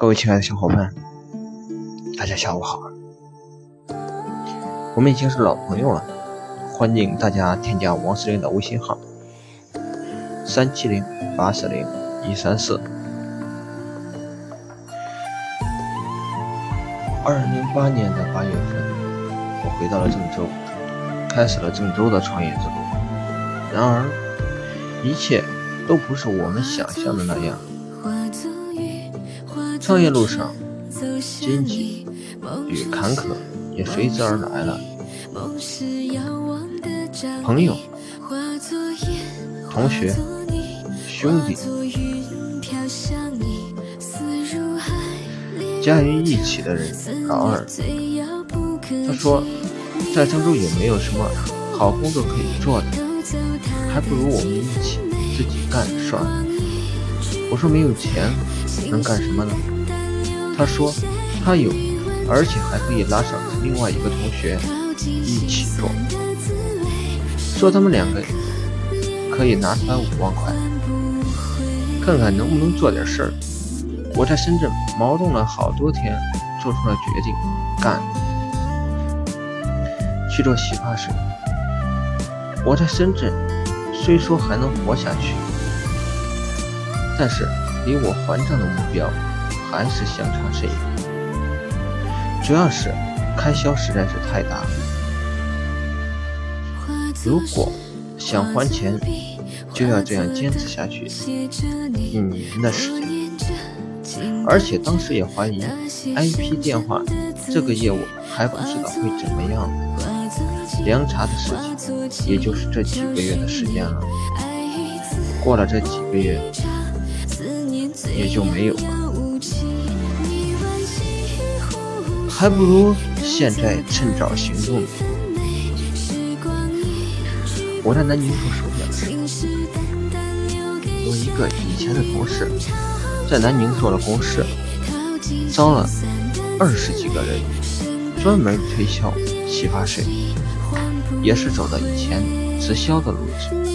各位亲爱的小伙伴，大家下午好。我们已经是老朋友了，欢迎大家添加王司令的微信号：三七零八四零一三四。二零零八年的八月份，我回到了郑州，开始了郑州的创业之路。然而，一切都不是我们想象的那样。创业路上，荆棘与坎坷也随之而来了。朋友、同学、兄弟，加于一起的人，老二。他说，在郑州也没有什么好工作可以做的，还不如我们一起自己干算了。我说没有钱能干什么呢？他说他有，而且还可以拉上另外一个同学一起做。说他们两个可以拿出来五万块，看看能不能做点事儿。我在深圳矛盾了好多天，做出了决定，干，去做洗发水。我在深圳虽说还能活下去，但是离我还账的目标。还是相差甚远，主要是开销实在是太大了。如果想还钱，就要这样坚持下去一年的时间。而且当时也怀疑 IP 电话这个业务还不知道会怎么样。凉茶的事情，也就是这几个月的时间了。过了这几个月，也就没有了。还不如现在趁早行动。我在南宁做手表时，我一个以前的同事在南宁做了公示，招了二十几个人，专门推销洗发水，也是走的以前直销的路子，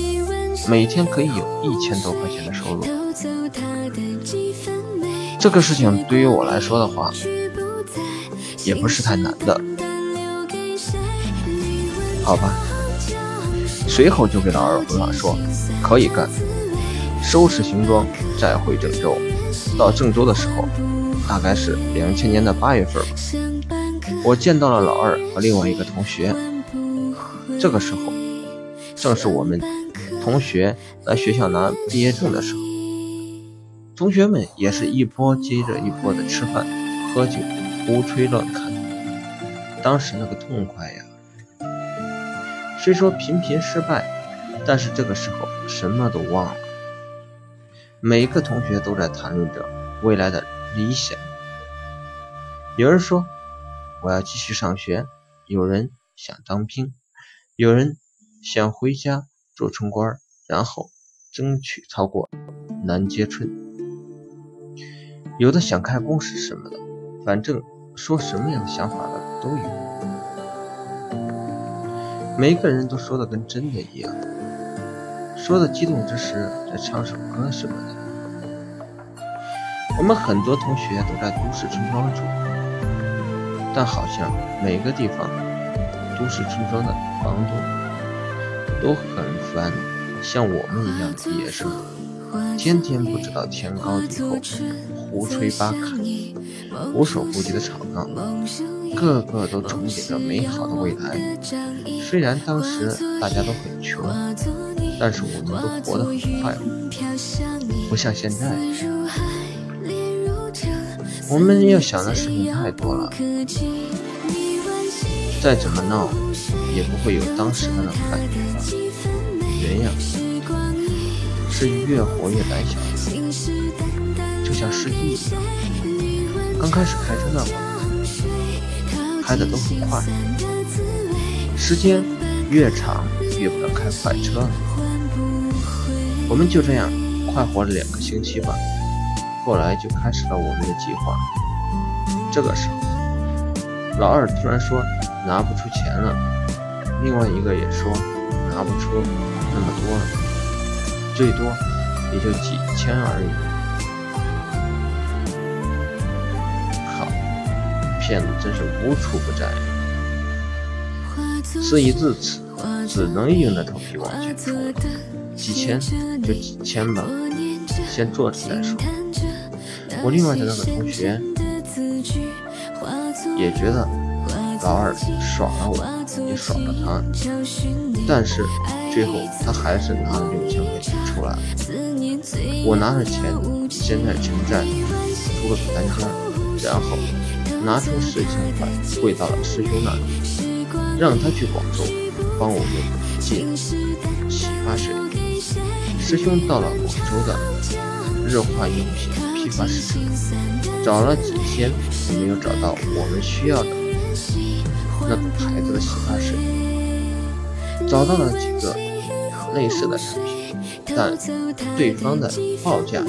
每天可以有一千多块钱的收入。这个事情对于我来说的话，也不是太难的，好吧。随后就给老二回话说可以干，收拾行装再回郑州。到郑州的时候，大概是两千年的八月份吧。我见到了老二和另外一个同学，这个时候正是我们同学来学校拿毕业证的时候，同学们也是一波接着一波的吃饭喝酒。胡吹乱侃，当时那个痛快呀！虽说频频失败，但是这个时候什么都忘了。每一个同学都在谈论着未来的理想。有人说我要继续上学，有人想当兵，有人想回家做村官，然后争取超过南街村，有的想开公司什么的，反正。说什么样的想法的都有，每个人都说的跟真的一样，说的激动之时再唱首歌什么的。我们很多同学都在都市村庄住，但好像每个地方都市村庄的房东都很般像我们一样的野生，天天不知道天高地厚，胡吹八侃。无所顾忌的吵闹，个个都憧憬着美好的未来。虽然当时大家都很穷，但是我们都活得很快乐，不像现在。我们要想的事情太多了，再怎么闹，也不会有当时的那种感觉了。人呀，是越活越胆小，就像司机一样。刚开始开车那会儿，开的都很快，时间越长越不能开快车了。我们就这样快活了两个星期吧，后来就开始了我们的计划。这个时候，老二突然说拿不出钱了，另外一个也说拿不出那么多了，最多也就几千而已。骗子真是无处不在。事已至此，只能硬着头皮往前冲了。几千就几千吧，先坐着再说。我另外的那个同学也觉得老二耍了我，也耍了他，但是最后他还是拿了六千块钱出来了。我拿着钱先在城寨租了个单间，然后拿出四千块汇到了师兄那里，让他去广州帮我们借洗发水。师兄到了广州的日化用品批发市场，找了几天也没有找到我们需要的那个牌子的洗发水，找到了几个类似的产品，但对方的报价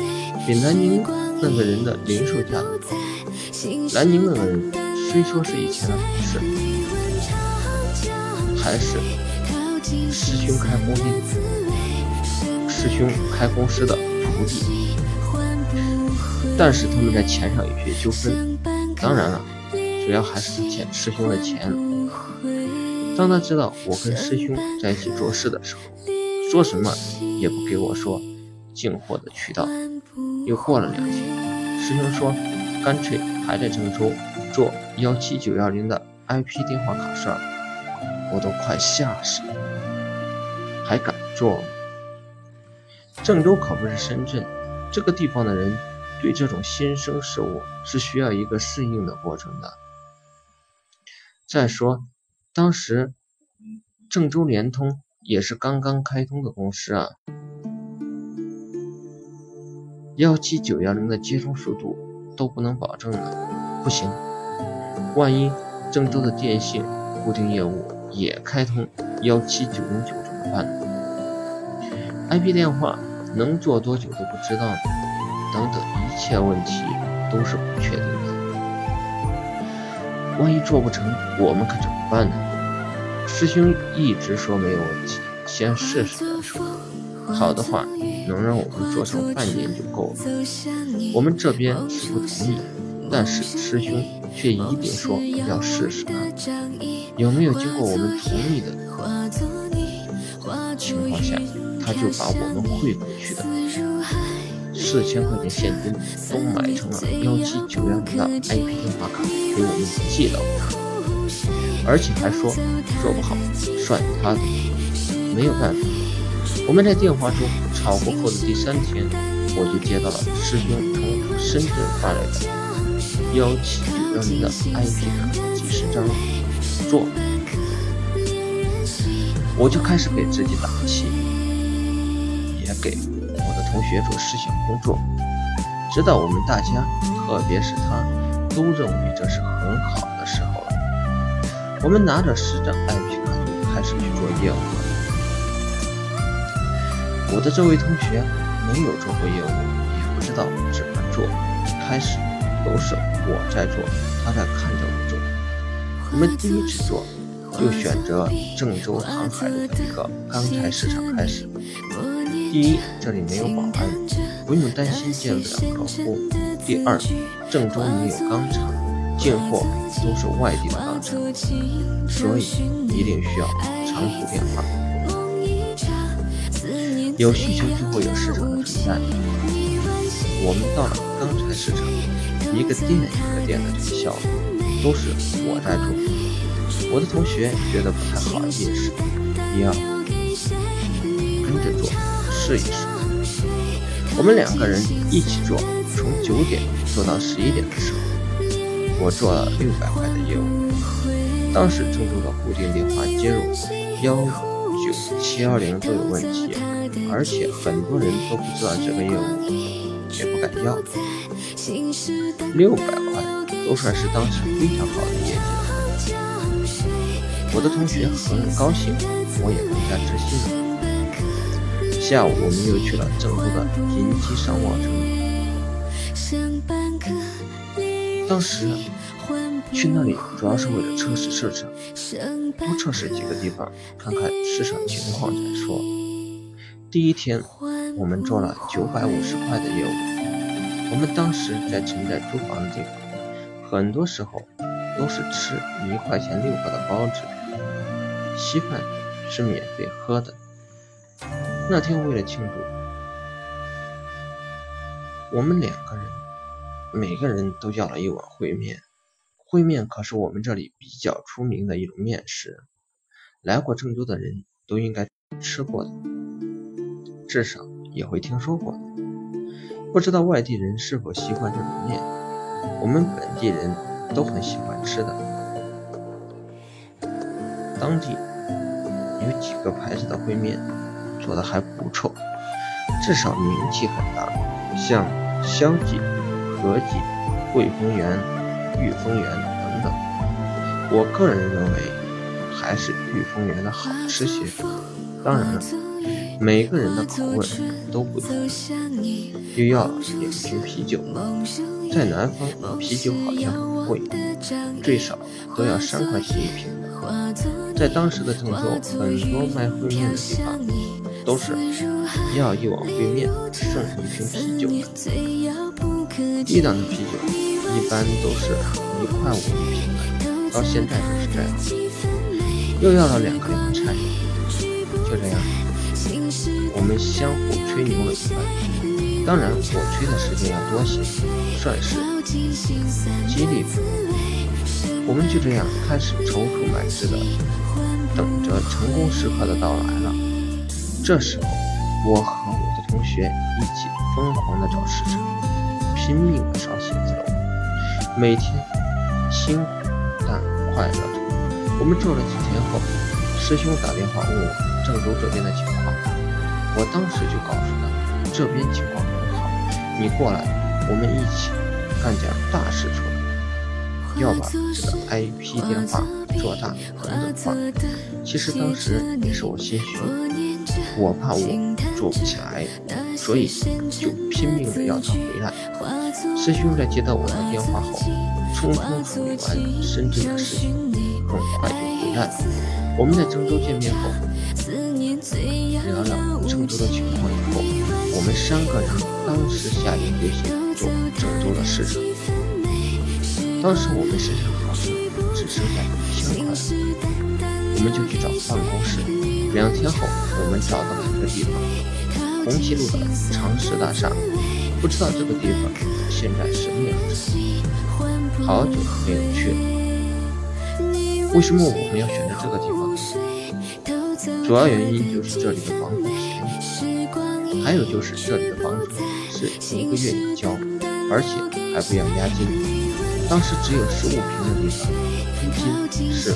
比南宁那个人的零售价都高。南宁那个人虽说是以前的同事，还是师兄开工的。师兄开公司的徒弟，但是他们在钱上有些纠纷。当然了，主要还是欠师兄的钱。当他知道我跟师兄在一起做事的时候，说什么也不给我说进货的渠道。又过了两天，师兄说干脆还在郑州做幺七九幺零的 IP 电话卡事儿，我都快吓死了，还敢做？郑州可不是深圳，这个地方的人对这种新生事物是需要一个适应的过程的。再说，当时郑州联通也是刚刚开通的公司啊，幺七九幺零的接通速度都不能保证的，不行，万一郑州的电信固定业务也开通幺七九零九怎么办？IP 电话。能做多久都不知道呢，等等，一切问题都是不确定的。万一做不成，我们可怎么办呢？师兄一直说没有问题，先试试再说。好的话，能让我们做上半年就够了。我们这边是不同意，但是师兄却一定说要试试看。有没有经过我们同意的情况下？他就把我们汇过去的四千块钱现金都买成了幺七九幺零的 IP 电话卡给我们寄到而且还说做不好算他的，没有办法。我们在电话中吵过后的第三天，我就接到了师兄从深圳发来的幺七九幺零的 IP 卡几十张做，我就开始给自己打气。也给我的同学做思想工作，直到我们大家，特别是他，都认为这是很好的。我们拿着十张 IP 卡开始去做业务。我的这位同学没有做过业务，也不知道怎么做，开始都是我在做，他在看着我做。我们第一次做，就选择郑州航海路的一个钢材市场开始。第一，这里没有保安，不用担心见不了客户。第二，郑州没有钢厂，进货都是外地的钢厂，所以一定需要长途电话。有需求就会有市场的存在。我们到了钢材市场，一个店一个店的推销都是我在做。我的同学觉得不太好意思，也要跟着做。试一试，我们两个人一起做，从九点做到十一点的时候，我做了六百块的业务。当时郑州的固定电话接入幺九七幺零都有问题，而且很多人都不知道这个业务，也不敢要。六百块都算是当时非常好的业绩了。我的同学很高兴，我也更加自信了。下午我们又去了郑州的银基商贸城。当时去那里主要是为了测试市场，多测试几个地方，看看市场情况再说。第一天我们做了九百五十块的业务。我们当时在城寨租房的地方，很多时候都是吃一块钱六个的包子，稀饭是免费喝的。那天为了庆祝，我们两个人每个人都要了一碗烩面。烩面可是我们这里比较出名的一种面食，来过郑州的人都应该吃过的，至少也会听说过的。不知道外地人是否习惯这种面？我们本地人都很喜欢吃的。当地有几个牌子的烩面做的还不错，至少名气很大，像肖记、和记、汇丰源、裕丰源等等。我个人认为还是裕丰源的好吃些。当然了，每个人的口味都不同。又要两瓶啤酒，在南方啤酒好像很贵，最少都要三块钱一瓶。在当时的郑州，很多卖烩面的地方都是要一碗烩面剩一瓶啤酒。低档的啤酒一般都是一块五一瓶的，到现在就是这样。又要了两个凉菜，就这样，我们相互吹牛了一番。当然，我吹的时间要多些，算是激励。我们就这样开始踌躇满志的等着成功时刻的到来了。这时候，我和我的同学一起疯狂的找市场，拼命的烧写字楼，每天辛苦但快乐着。我们做了几天后，师兄打电话问我郑州这边的情况，我当时就告诉他这边情况很好。你过来，我们一起干点大事出来，要把这个 IP 电话做大等等话。其实当时也是我心虚，我怕我做不起来，所以就拼命的要他回来。师兄在接到我的电话后，匆匆处理完深圳的事情，很快就回来了。我们在郑州见面后，聊聊郑州的情况以后。我们三个人当时下定决心做郑州的市场。当时我们身上好像只剩下一千块了，我们就去找办公室。两天后，我们找到了一个地方，红旗路的长实大厦。不知道这个地方现在什么样子，好久没有去了。为什么我们要选择这个地方？主要原因就是这里的房子。还有就是这里的房租是一个月一交，而且还不要押金。当时只有十五平的地方，租金是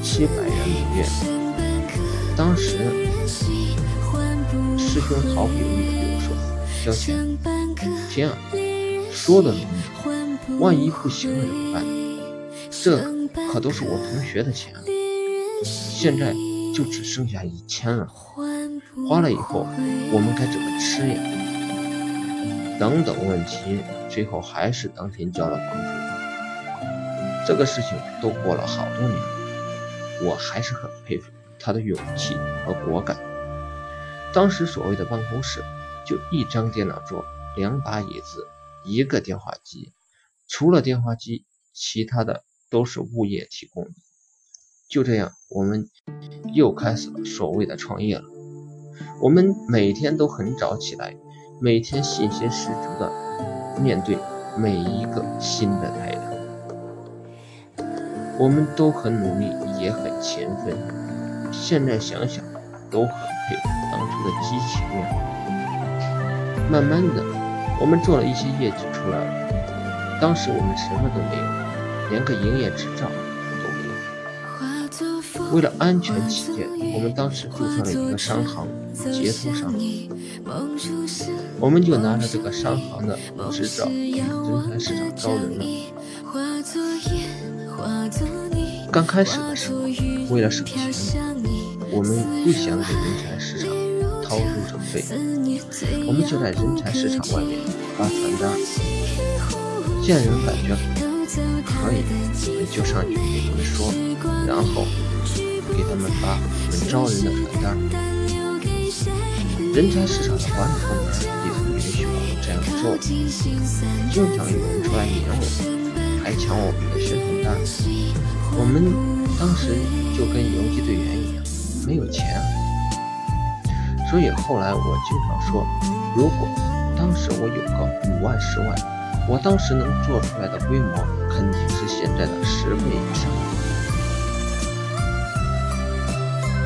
七百元每月。当时师兄毫不犹豫地对我说：“交钱。”天啊，说的容易，万一不行了怎么办？这可都是我同学的钱，现在就只剩下一千了。花了以后，我们该怎么吃呀？等等问题，最后还是当天交了房租。这个事情都过了好多年，我还是很佩服他的勇气和果敢。当时所谓的办公室，就一张电脑桌、两把椅子、一个电话机，除了电话机，其他的都是物业提供的。就这样，我们又开始了所谓的创业了。我们每天都很早起来，每天信心十足的面对每一个新的太阳。我们都很努力，也很勤奋。现在想想，都很佩服当初的激情呀。慢慢的，我们做了一些业绩出来了。当时我们什么都没有，连个营业执照都没有。为了安全起见，我们当时注册了一个商行——捷通商行。我们就拿着这个商行的执照去人才市场招人了。刚开始的时候，为了省钱，我们不想给人才市场掏入场费，我们就在人才市场外面发传单，见人感觉可以，我们就上去给他们说，然后。给他们发我们招人的传单。人才市场的管理部门也很允许我们这样做，经常有人出来撵我，还还抢我们的宣传单。我们当时就跟游击队员一样，没有钱。所以后来我经常说，如果当时我有个五万、十万，我当时能做出来的规模肯定是现在的十倍以上。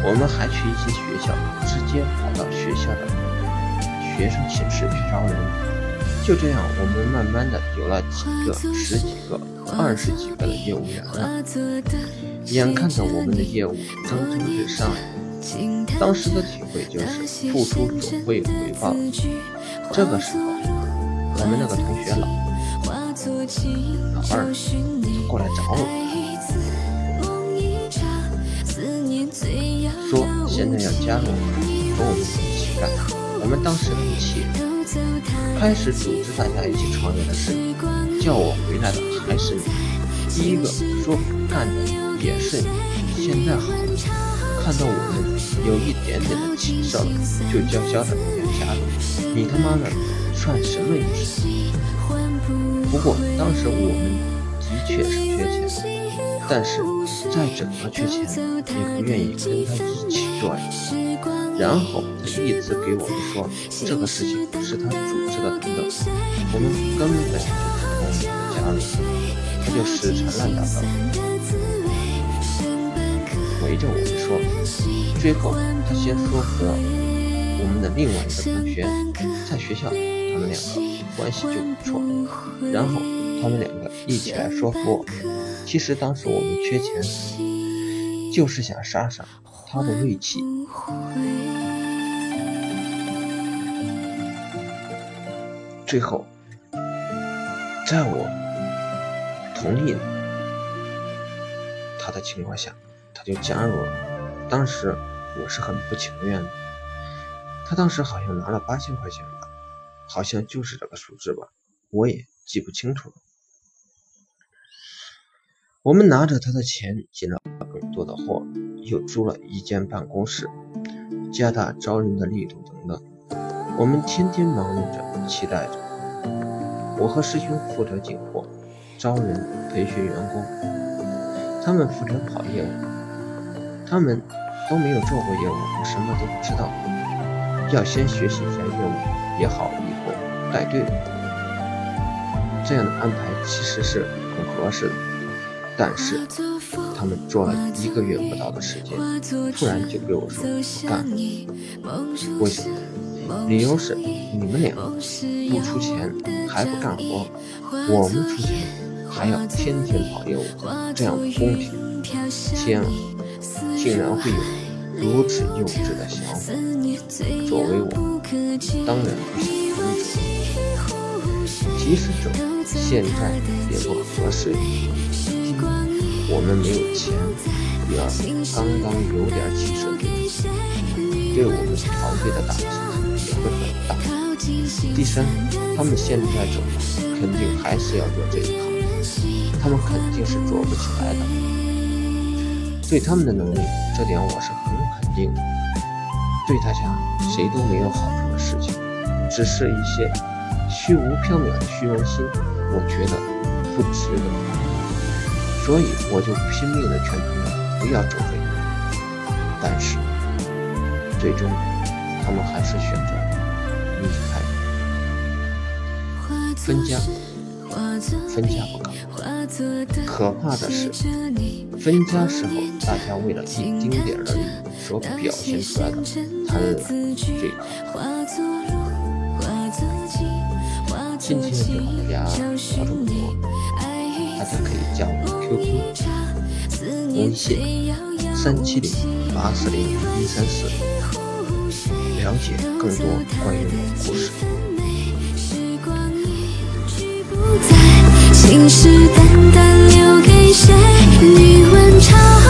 我们还去一些学校，直接跑到学校的学生寝室去招人。就这样，我们慢慢的有了几个、十几个、二十几个的业务员了。眼看着我们的业务蒸蒸日上。当时的体会就是付出总会有回报。这个时候，我们那个同学老老二过来找我，说现在要加入和我们一起干。我们当时很气，开始组织大家一起创业的事，叫我回来的还是你。第一个说干的也是你。现在好了。看到我们有一点点的起色了，就叫嚣着要加入，你他妈的算什么意思？不过当时我们的确是缺钱，但是再怎么缺钱也不愿意跟他一起赚。然后他一直给我们说这个事情是他组织的等等，我们根本就不同意加入，他就死缠烂打的。围着我们说，最后他先说和我们的另外一个同学，在学校他们两个关系就不错，然后他们两个一起来说服我。其实当时我们缺钱，就是想杀杀他的锐气。最后，在我同意他的情况下。就加入了，当时我是很不情愿的。他当时好像拿了八千块钱吧，好像就是这个数字吧，我也记不清楚了。我们拿着他的钱进了更多的货，又租了一间办公室，加大招人的力度等等。我们天天忙碌着，期待着。我和师兄负责进货、招人、培训员工，他们负责跑业务。他们都没有做过业务，什么都不知道，要先学习一下业务也好，以后带队。这样的安排其实是很合适的，但是他们做了一个月不到的时间，突然就给我说不干了。为什么？理由是你们俩不出钱还不干活，我们出钱还要天天跑业务，这样不公平。天啊！竟然会有如此幼稚的想法，作为我，当然不想跟着。即使走，现在也不合适。一，我们没有钱；第二，刚刚有点起色，对我们团队的打击也会很大。第三，他们现在走，肯定还是要做这一行，他们肯定是做不起来的。对他们的能力，这点我是很肯定的。对大家谁都没有好处的事情，只是一些虚无缥缈的虚荣心，我觉得不值得。所以我就拼命的劝他们不要走这一步。但是最终他们还是选择离开，分家。分家不可可怕的是，分家时候大家为了一丁点儿的利益所表现出来的贪婪、罪恶。今天就和大家聊这么多，大家可以加我 QQ、微信三七零八四零一三四，了解更多关于我的故事。在信誓旦旦留给谁？你问长。